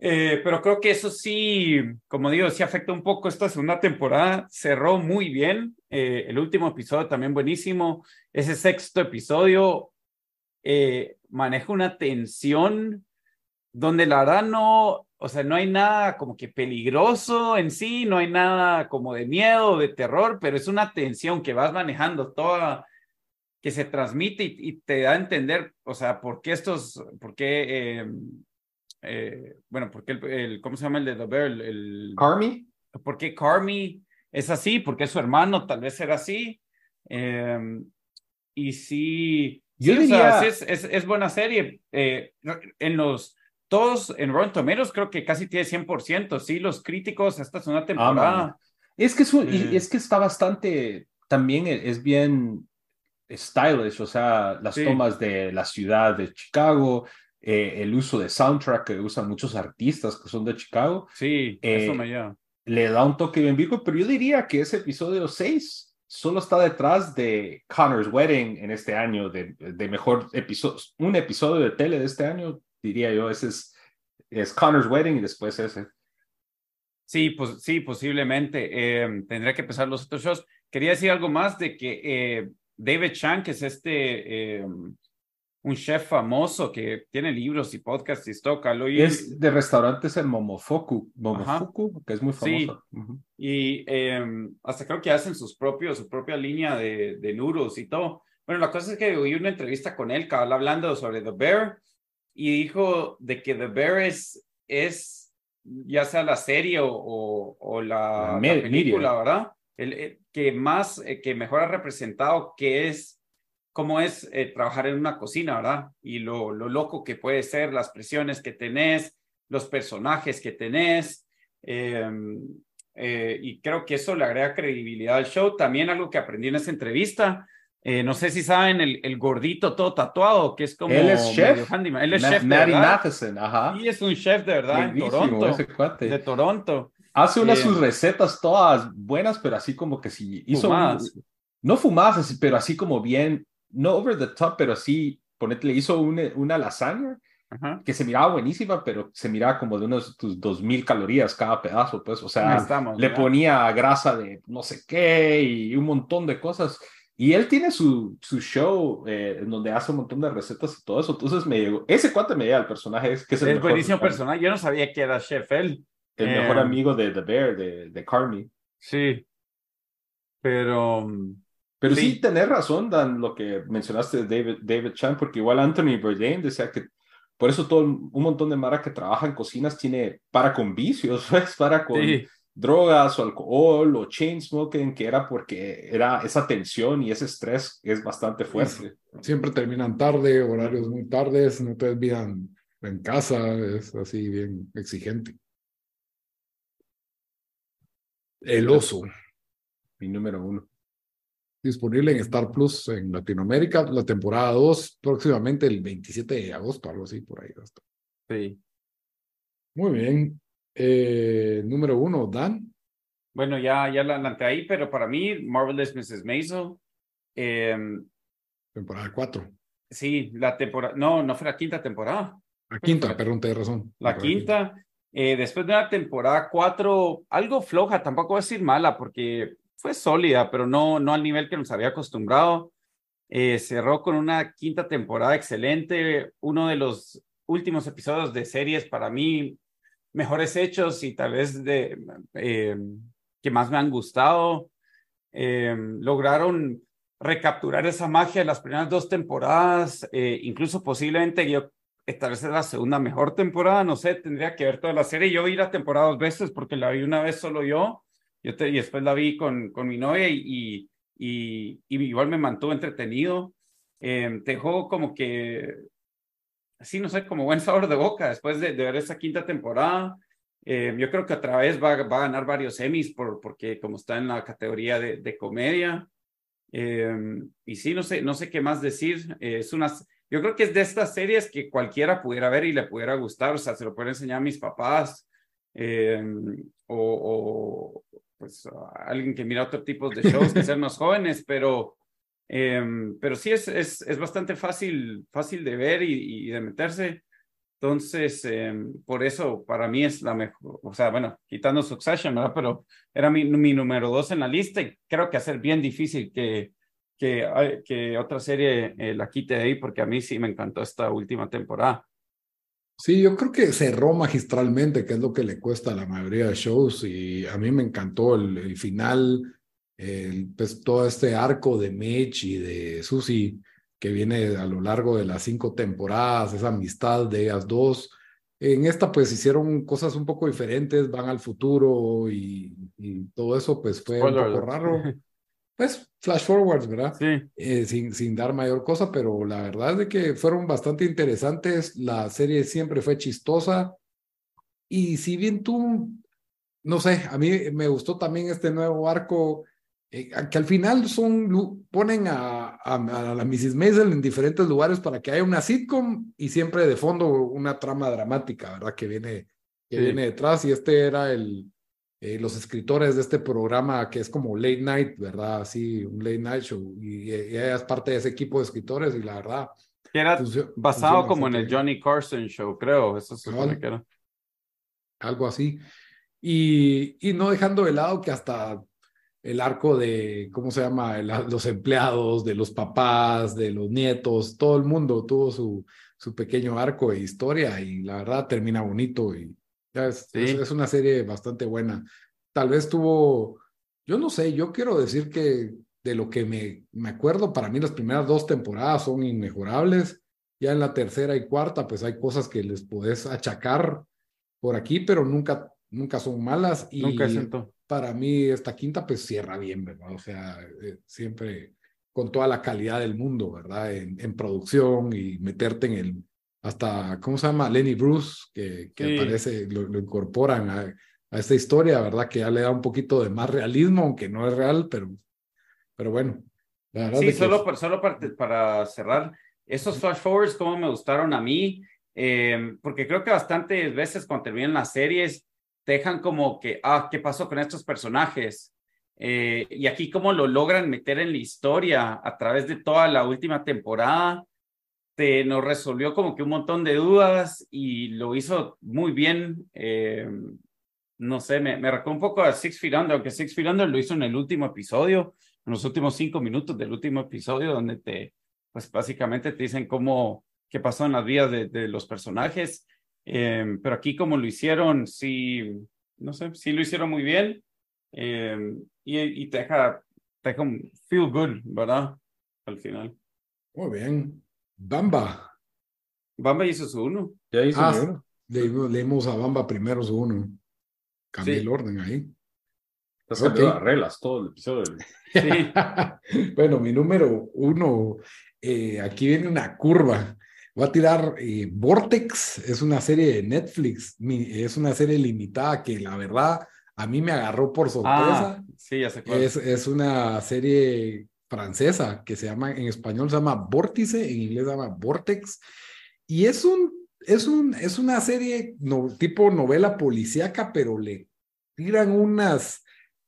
Eh, pero creo que eso sí, como digo, sí afecta un poco esta segunda temporada. Cerró muy bien. Eh, el último episodio también buenísimo. Ese sexto episodio eh, maneja una tensión donde la verdad no, o sea, no hay nada como que peligroso en sí, no hay nada como de miedo, de terror, pero es una tensión que vas manejando toda que se transmite y, te da a entender, o sea, por qué estos, por qué, eh, eh, bueno, por qué el, ¿cómo se llama el de The Bear? El, Carmi. ¿Por qué Carmi es así? ¿Por qué su hermano tal vez era así? Eh, y sí, Yo sí, diría... o sea, es, es, es, buena serie. en los, todos en Rotten Tomatoes creo que casi tiene 100%, sí, los críticos, esta es una temporada. Ah, es que es, un, es que está bastante, también es bien stylish, o sea, las Sí. tomas de la ciudad de Chicago, eh, el uso de soundtrack que usan muchos artistas que son de Chicago, Sí, Eh, eso me lleva. le da un toque bien virgo, pero yo diría que ese episodio 6 solo está detrás de Connor's Wedding en este año, de, de mejor episodio, un episodio de tele de este año, diría yo, ese es, es Connor's Wedding y después ese. Sí, pues sí, posiblemente. Eh, tendría que empezar los otros shows. Quería decir algo más de que eh, David Chang, que es este, eh, un chef famoso que tiene libros y podcasts y toca, y, Es de restaurantes en Momofuku, Momofuku, que es muy Sí. famoso. Ujú. y eh, hasta creo que hacen sus propios, su propia línea de, de noodles y todo. Bueno, la cosa es que oí una entrevista con él, que habla hablando sobre The Bear y dijo de que The Bear es, es ya sea la serie o, o, o la, La la película, media. ¿verdad? El, el que más, eh, que mejor ha representado que es, cómo es eh, trabajar en una cocina, ¿verdad? Y lo, lo loco que puede ser, las presiones que tenés, los personajes que tenés. eh, eh, y creo que eso le agrega credibilidad al show. También algo que aprendí en esa entrevista, eh, no sé si saben, el, el gordito todo tatuado, que es como... Él es chef. Él es Ma- chef verdad. Matheson, ajá. Y es un chef de verdad en Buenísimo Toronto. ese cuate. De Toronto. Hace unas Eh, sus recetas todas buenas, pero así como que si hizo un- Fumadas. no fumadas, así, pero así como bien, no over the top, pero sí, ponete, le hizo una, una lasaña Ajá. que se miraba buenísima, pero se miraba como de unos tus dos mil calorías cada pedazo, pues, o sea, estamos. le ¿verdad? ponía grasa de no sé qué y un montón de cosas. Y él tiene su, su show eh, donde hace un montón de recetas y todo eso. Entonces me llegó, ese cuate me llega el personaje, es que es el Es mejor, buenísimo personaje. Yo no sabía que era chef él. El mejor Eh, amigo de The Bear, de, de Carmi. Sí. Pero mm, Pero Sí. sí, tenés razón, Dan, lo que mencionaste de David, David Chan, porque igual Anthony Bourdain decía que por eso todo un montón de Mara que trabaja en cocinas tiene para con vicios, ¿ves? para con sí, drogas o alcohol o chain smoking, que era porque era esa tensión y ese estrés es bastante fuerte. Siempre terminan tarde, horarios muy tardes, no te olvidan en casa, es así bien exigente. El oso, Mi número uno. disponible en Star Plus en Latinoamérica, la temporada 2, próximamente el 27 de agosto, algo así por ahí. sí. Muy bien. Eh, número uno, Dan. Bueno, ya, ya la adelanté ahí, pero para mí, Marvelous Mrs. Maisel. eh, Temporada 4. sí, la temporada. No, no fue la quinta temporada. La quinta, perdón, te razón. La quinta. Eh, después de una temporada cuatro, algo floja, tampoco voy a decir mala, porque fue sólida, pero no, no al nivel que nos había acostumbrado. Eh, cerró con una quinta temporada excelente. Uno de los últimos episodios de series para mí mejores hechos y tal vez de eh, que más me han gustado. Lograron recapturar esa magia de las primeras dos temporadas, incluso posiblemente yo tal vez es la segunda mejor temporada, no sé, tendría que ver toda la serie. Yo vi la temporada dos veces porque la vi una vez solo yo, yo y después la vi con, con mi novia y, y, y, igual me mantuvo entretenido. Eh, dejó como que, así no sé, como buen sabor de boca después de, de ver esa quinta temporada. Eh, yo creo que otra vez va, va, a ganar varios Emmys por, porque como está en la categoría de, de comedia. Eh, y sí, no sé, no sé qué más decir. Eh, es una, yo creo que es de estas series que cualquiera pudiera ver y le pudiera gustar. O sea, se lo pueden enseñar a mis papás eh, o, o, pues a alguien que mira otro tipo de shows que sean más jóvenes, pero, pero sí es, es, es, bastante fácil, fácil de ver y, y de meterse. Entonces, eh, por eso para mí es la mejor, o sea, bueno, quitando Succession, ¿verdad? Pero era mi, mi número dos en la lista y creo que va a ser bien difícil que, que, que otra serie eh, la quite de ahí porque a mí sí me encantó esta última temporada. Sí, yo creo que cerró magistralmente, que es lo que le cuesta a la mayoría de shows y a mí me encantó el, el final, el, pues todo este arco de Mitch y de Susie que viene a lo largo de las cinco temporadas, esa amistad de ellas dos. En esta pues hicieron cosas un poco diferentes, van al futuro y, y todo eso pues fue un poco raro. Pues flash forwards, ¿verdad? Sí. Eh, sin, sin dar mayor cosa, pero la verdad es de que fueron bastante interesantes. La serie siempre fue chistosa. Y si bien tú, no sé, a mí me gustó también este nuevo arco eh, que al final son, ponen a, a, a, la Mrs. Maisel en diferentes lugares para que haya una sitcom y siempre de fondo una trama dramática, ¿verdad? Que viene, que sí. viene detrás y este era el, eh, los escritores de este programa que es como late night, ¿verdad? Así, un late night show y, y ella es parte de ese equipo de escritores y la verdad... Que era funciona, basado funciona como en el Johnny Carson show, creo, eso se supone que era. Algo así. Y, y no dejando de lado que hasta el arco de, ¿cómo se llama? los empleados, de los papás, de los nietos, todo el mundo tuvo su, su pequeño arco de historia y la verdad termina bonito y es, sí. es, es, una serie bastante buena. Tal vez tuvo, yo no sé, yo quiero decir que de lo que me, me acuerdo, para mí las primeras dos temporadas son inmejorables. Ya en la tercera y cuarta, pues hay cosas que les podés achacar por aquí, pero nunca, nunca son malas. Y, nunca siento para mí esta quinta pues cierra bien, ¿verdad? O sea, eh, siempre con toda la calidad del mundo, ¿verdad? En, en, producción y meterte en el, hasta, ¿cómo se llama? Lenny Bruce, que, que sí. parece, lo, lo incorporan a, a, esta historia, ¿verdad? Que ya le da un poquito de más realismo, aunque no es real, pero, pero bueno. La verdad sí, solo, que... solo para, para cerrar, esos flash forwards, como me gustaron a mí, eh, porque creo que bastantes veces cuando terminan las series, dejan como que, ah, ¿qué pasó con estos personajes? Eh, y aquí cómo lo logran meter en la historia a través de toda la última temporada, te nos resolvió como que un montón de dudas y lo hizo muy bien. Eh, no sé, me, me recuerda un poco a Six Feet Under, aunque Six Feet Under lo hizo en el último episodio, en los últimos cinco minutos del último episodio, donde te, pues básicamente te dicen cómo, qué pasó en las vidas de, de los personajes. Eh, pero aquí como lo hicieron, sí, no sé, sí lo hicieron muy bien eh, y, y, te deja, te deja un feel good, ¿verdad? Al final. Muy bien. Bamba. Bamba hizo su uno. Ya hizo ah, uno. Le, leímos a Bamba primero su uno. Cambié sí. el orden ahí. Estás okay. las reglas todo el episodio. Sí. bueno, mi número uno, eh, aquí viene una curva. Voy a tirar eh, Vortex, es una serie de Netflix, es una serie limitada que la verdad a mí me agarró por sorpresa. Ah, sí, ya sé cuál. Es, es una serie francesa que se llama, en español se llama Vórtice, en inglés se llama Vortex, y es un, es un, es una serie tipo novela policíaca, pero le tiran unas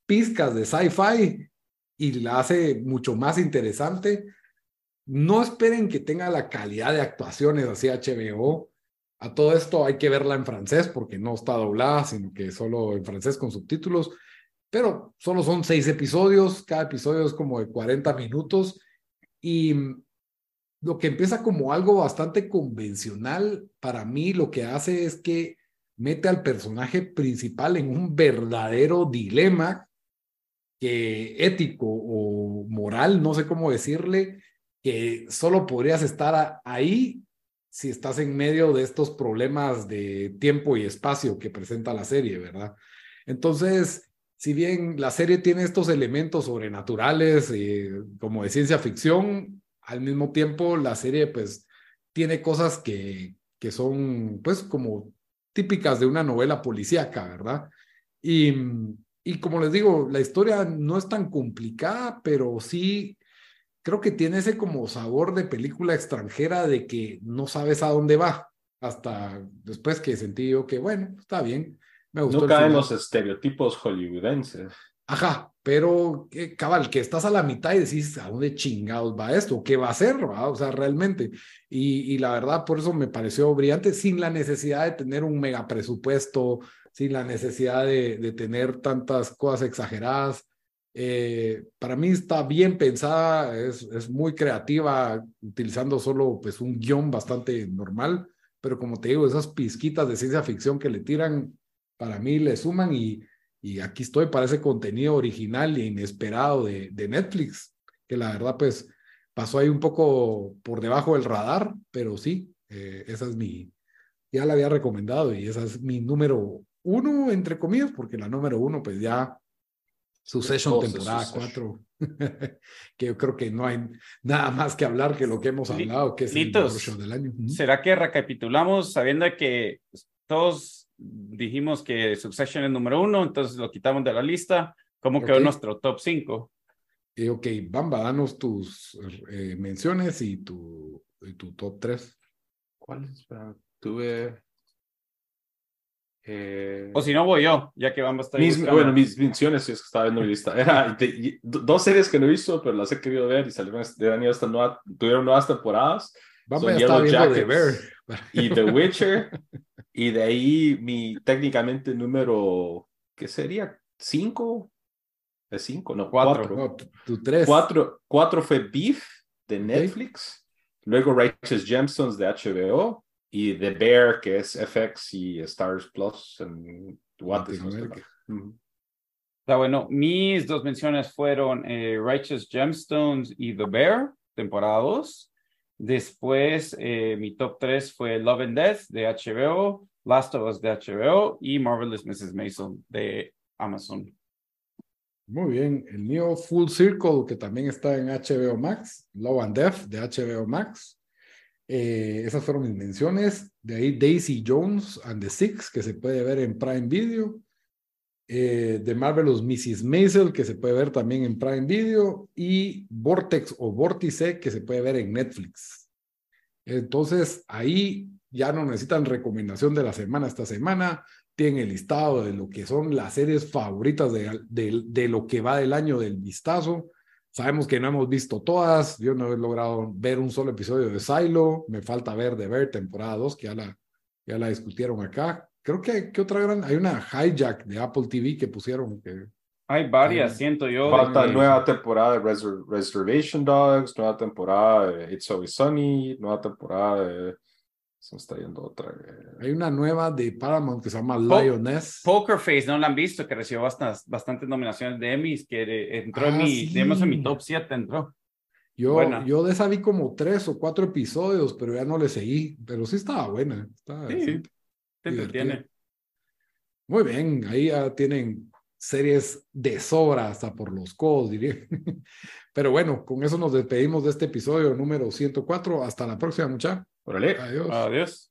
pizcas de sci-fi y la hace mucho más interesante no esperen que tenga la calidad de actuaciones así HBO. A todo esto hay que verla en francés porque no está doblada, sino que solo en francés con subtítulos. Pero solo son seis episodios, cada episodio es como de 40 minutos y lo que empieza como algo bastante convencional, para mí lo que hace es que mete al personaje principal en un verdadero dilema que ético o moral, no sé cómo decirle, que solo podrías estar ahí si estás en medio de estos problemas de tiempo y espacio que presenta la serie, ¿verdad? Entonces, si bien la serie tiene estos elementos sobrenaturales eh, como de ciencia ficción, al mismo tiempo la serie pues tiene cosas que, que son pues como típicas de una novela policíaca, ¿verdad? Y, y como les digo, la historia no es tan complicada, pero sí creo que tiene ese como sabor de película extranjera de que no sabes a dónde va, hasta después que sentí yo que, bueno, está bien. Me gustó no caen los estereotipos hollywoodenses. Ajá, pero cabal, que estás a la mitad y decís, ¿a dónde chingados va esto? ¿Qué va a hacer? O sea, realmente. Y, y, la verdad, por eso me pareció brillante, sin la necesidad de tener un mega presupuesto, sin la necesidad de, de tener tantas cosas exageradas. Eh, para mí está bien pensada, es, es muy creativa, utilizando solo pues un guion bastante normal, pero como te digo, esas pizquitas de ciencia ficción que le tiran, para mí le suman y, y aquí estoy para ese contenido original e inesperado de, de Netflix, que la verdad pues pasó ahí un poco por debajo del radar, pero sí, eh, esa es mi, ya la había recomendado y esa es mi número uno, entre comillas, porque la número uno pues ya Succession temporada 4, que yo creo que no hay nada más que hablar que lo que hemos hablado, que es el show del año. ¿Será que recapitulamos sabiendo que todos dijimos que Succession es número uno, entonces lo quitamos de la lista? ¿Cómo quedó nuestro top 5? Eh, ok, Bamba, danos tus eh, menciones y tu, y tu top 3. ¿Cuáles? Tuve eh, o si no, voy yo, ya que vamos a estar. bueno, mis menciones, si es que estaba viendo mi lista. Era dos series que no he visto, pero las he querido ver y salieron de año hasta nueva, tuvieron nuevas temporadas. Vamos a estar viendo The Bear. Y The Witcher. y de ahí mi técnicamente número, ¿qué sería? ¿Cinco? ¿Es cinco? No, cuatro. tu tres. Cuatro, cuatro fue Beef de Netflix. Luego Righteous Gemstones de HBO y The Bear, que es FX y Stars Plus en Está bueno. Mis dos menciones fueron eh, Righteous Gemstones y The Bear, temporada 2. Después, eh, mi top 3 fue Love and Death de HBO, Last of Us de HBO y Marvelous Mrs. Mason de Amazon. Muy bien. El mío Full Circle, que también está en HBO Max, Love and Death de HBO Max. Eh, esas fueron mis menciones. De ahí Daisy Jones and the Six, que se puede ver en Prime Video. Eh, de Marvelous Mrs. Maisel, que se puede ver también en Prime Video. Y Vortex o Vórtice, que se puede ver en Netflix. Entonces, ahí ya no necesitan recomendación de la semana esta semana. Tienen el listado de lo que son las series favoritas de, de, lo que va del año del vistazo Sabemos que no hemos visto todas. Yo no he logrado ver un solo episodio de Silo. Me falta ver de ver temporada 2, que ya la, ya la discutieron acá. Creo que, ¿qué otra gran? Hay una hijack de Apple TV que pusieron. Que, hay varias, siento yo. Falta nueva temporada de Reservation Dogs, nueva temporada de It's Always Sunny, nueva temporada de se me está yendo otra. Hay una nueva de Paramount que se llama Lioness. Poker Face, ¿no la han visto? Que recibió bastantes, bastantes nominaciones de Emmys, que entró en, ah, mi, digamos, en mi top 7, entró. Yo, yo de esa vi como tres o cuatro episodios, pero ya no le seguí. Pero sí estaba buena. sí, te entretiene. Muy bien, ahí ya tienen series de sobra hasta por los codos, diría. Pero bueno, con eso nos despedimos de este episodio número 104. Hasta la próxima, muchachos. Órale. Adiós. Adiós.